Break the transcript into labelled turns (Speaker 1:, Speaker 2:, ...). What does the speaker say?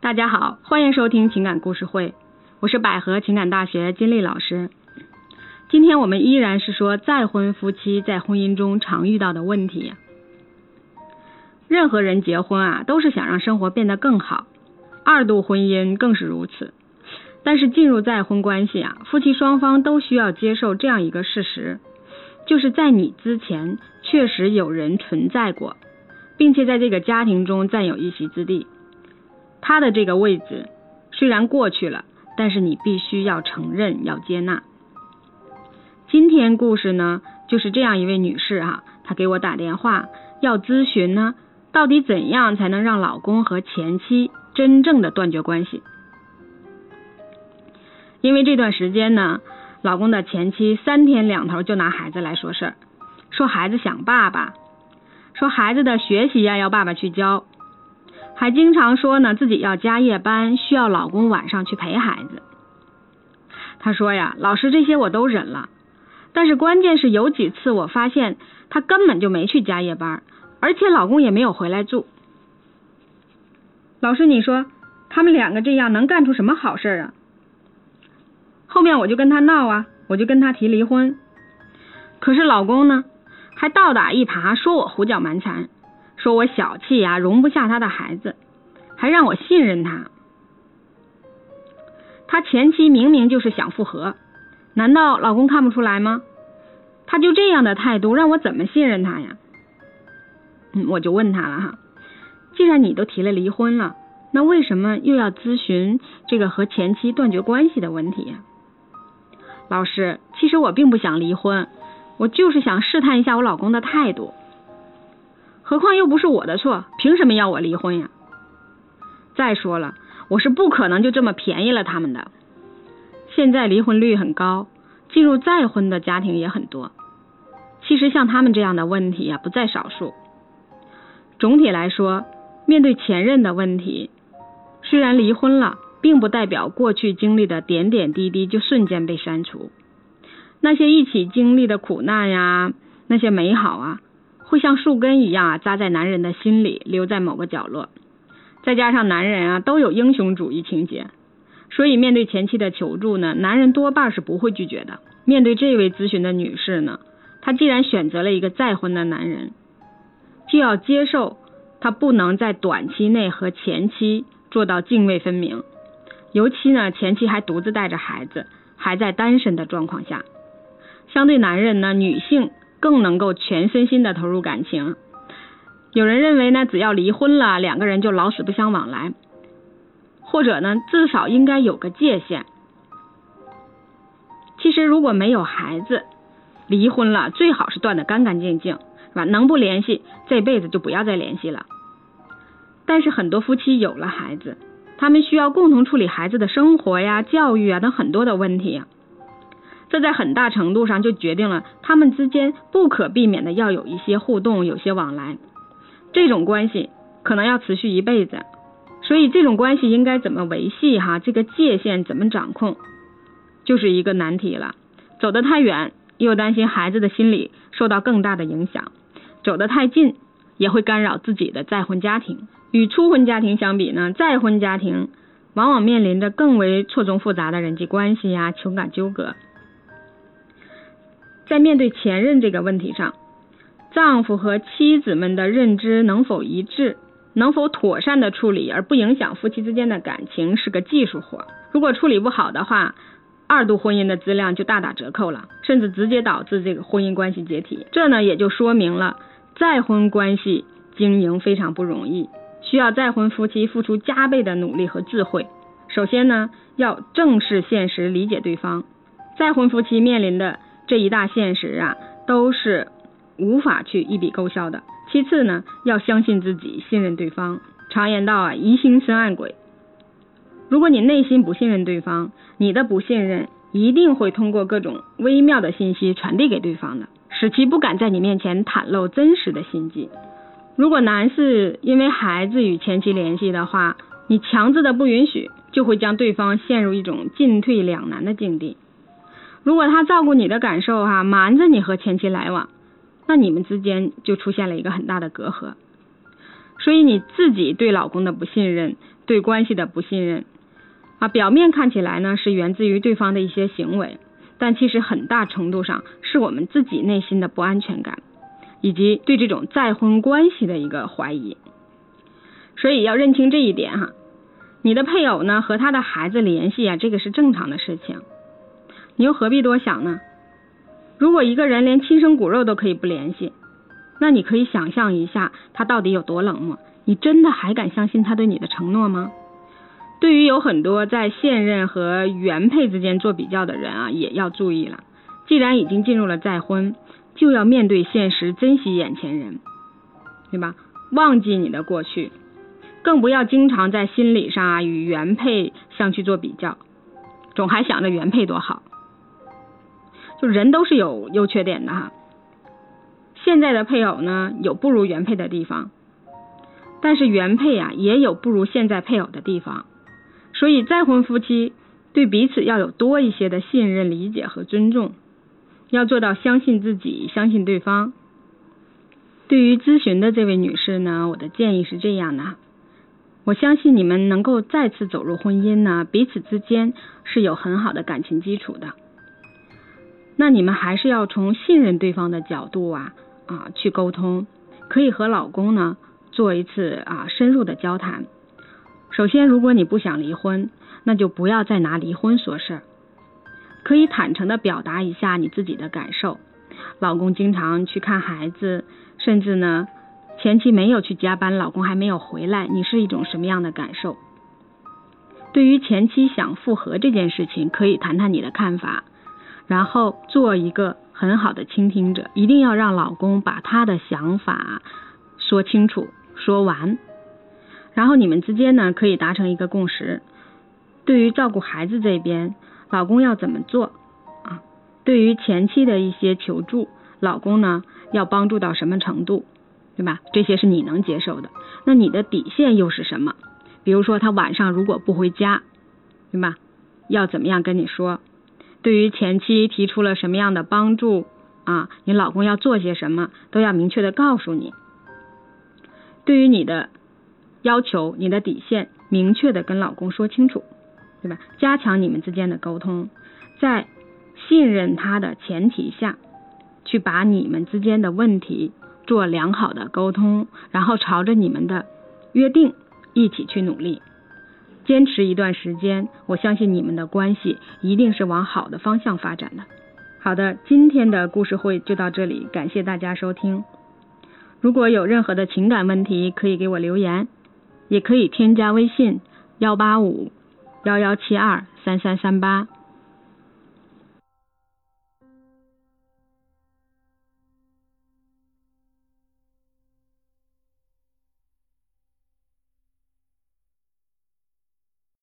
Speaker 1: 大家好，欢迎收听情感故事会，我是百合情感大学金丽老师。今天我们依然是说再婚夫妻在婚姻中常遇到的问题。任何人结婚啊，都是想让生活变得更好，二度婚姻更是如此。但是进入再婚关系啊，夫妻双方都需要接受这样一个事实，就是在你之前确实有人存在过，并且在这个家庭中占有一席之地。他的这个位置虽然过去了，但是你必须要承认，要接纳。今天故事呢，就是这样一位女士哈，她给我打电话要咨询呢，到底怎样才能让老公和前妻真正的断绝关系？因为这段时间呢，老公的前妻三天两头就拿孩子来说事儿，说孩子想爸爸，说孩子的学习呀要爸爸去教。还经常说呢，自己要加夜班，需要老公晚上去陪孩子。他说呀，老师这些我都忍了，但是关键是有几次我发现他根本就没去加夜班，而且老公也没有回来住。老师，你说他们两个这样能干出什么好事啊？后面我就跟他闹啊，我就跟他提离婚，可是老公呢，还倒打一耙，说我胡搅蛮缠。说我小气呀，容不下他的孩子，还让我信任他。他前妻明明就是想复合，难道老公看不出来吗？他就这样的态度，让我怎么信任他呀？嗯，我就问他了哈，既然你都提了离婚了，那为什么又要咨询这个和前妻断绝关系的问题呀？老师，其实我并不想离婚，我就是想试探一下我老公的态度。何况又不是我的错，凭什么要我离婚呀？再说了，我是不可能就这么便宜了他们的。现在离婚率很高，进入再婚的家庭也很多。其实像他们这样的问题呀，不在少数。总体来说，面对前任的问题，虽然离婚了，并不代表过去经历的点点滴滴就瞬间被删除。那些一起经历的苦难呀，那些美好啊。会像树根一样啊，扎在男人的心里，留在某个角落。再加上男人啊都有英雄主义情节，所以面对前妻的求助呢，男人多半是不会拒绝的。面对这位咨询的女士呢，她既然选择了一个再婚的男人，就要接受他不能在短期内和前妻做到泾渭分明。尤其呢，前妻还独自带着孩子，还在单身的状况下，相对男人呢，女性。更能够全身心的投入感情。有人认为呢，只要离婚了，两个人就老死不相往来，或者呢，至少应该有个界限。其实如果没有孩子，离婚了最好是断的干干净净，是吧？能不联系，这辈子就不要再联系了。但是很多夫妻有了孩子，他们需要共同处理孩子的生活呀、教育啊等很多的问题。这在很大程度上就决定了他们之间不可避免的要有一些互动，有些往来。这种关系可能要持续一辈子，所以这种关系应该怎么维系？哈，这个界限怎么掌控，就是一个难题了。走得太远，又担心孩子的心理受到更大的影响；走得太近，也会干扰自己的再婚家庭。与初婚家庭相比呢，再婚家庭往往面临着更为错综复杂的人际关系呀、情感纠葛。在面对前任这个问题上，丈夫和妻子们的认知能否一致，能否妥善的处理而不影响夫妻之间的感情，是个技术活。如果处理不好的话，二度婚姻的质量就大打折扣了，甚至直接导致这个婚姻关系解体。这呢也就说明了再婚关系经营非常不容易，需要再婚夫妻付出加倍的努力和智慧。首先呢，要正视现实，理解对方。再婚夫妻面临的。这一大现实啊，都是无法去一笔勾销的。其次呢，要相信自己，信任对方。常言道啊，疑心生暗鬼。如果你内心不信任对方，你的不信任一定会通过各种微妙的信息传递给对方的，使其不敢在你面前袒露真实的心迹。如果男士因为孩子与前妻联系的话，你强制的不允许，就会将对方陷入一种进退两难的境地。如果他照顾你的感受哈，瞒着你和前妻来往，那你们之间就出现了一个很大的隔阂。所以你自己对老公的不信任，对关系的不信任啊，表面看起来呢是源自于对方的一些行为，但其实很大程度上是我们自己内心的不安全感，以及对这种再婚关系的一个怀疑。所以要认清这一点哈，你的配偶呢和他的孩子联系啊，这个是正常的事情，你又何必多想呢？如果一个人连亲生骨肉都可以不联系，那你可以想象一下他到底有多冷漠？你真的还敢相信他对你的承诺吗？对于有很多在现任和原配之间做比较的人啊，也要注意了。既然已经进入了再婚，就要面对现实，珍惜眼前人，对吧？忘记你的过去。更不要经常在心理上啊与原配相去做比较，总还想着原配多好。就人都是有优缺点的哈。现在的配偶呢有不如原配的地方，但是原配啊也有不如现在配偶的地方。所以再婚夫妻对彼此要有多一些的信任、理解和尊重，要做到相信自己、相信对方。对于咨询的这位女士呢，我的建议是这样的。我相信你们能够再次走入婚姻呢，彼此之间是有很好的感情基础的。那你们还是要从信任对方的角度啊啊去沟通，可以和老公呢做一次啊深入的交谈。首先，如果你不想离婚，那就不要再拿离婚说事儿，可以坦诚的表达一下你自己的感受。老公经常去看孩子，甚至呢。前妻没有去加班，老公还没有回来，你是一种什么样的感受？对于前妻想复合这件事情，可以谈谈你的看法，然后做一个很好的倾听者，一定要让老公把他的想法说清楚、说完，然后你们之间呢可以达成一个共识。对于照顾孩子这边，老公要怎么做啊？对于前妻的一些求助，老公呢要帮助到什么程度？对吧？这些是你能接受的。那你的底线又是什么？比如说他晚上如果不回家，对吧？要怎么样跟你说？对于前妻提出了什么样的帮助啊？你老公要做些什么，都要明确的告诉你。对于你的要求、你的底线，明确的跟老公说清楚，对吧？加强你们之间的沟通，在信任他的前提下，去把你们之间的问题。做良好的沟通，然后朝着你们的约定一起去努力，坚持一段时间，我相信你们的关系一定是往好的方向发展的。好的，今天的故事会就到这里，感谢大家收听。如果有任何的情感问题，可以给我留言，也可以添加微信幺八五幺幺七二三三三八。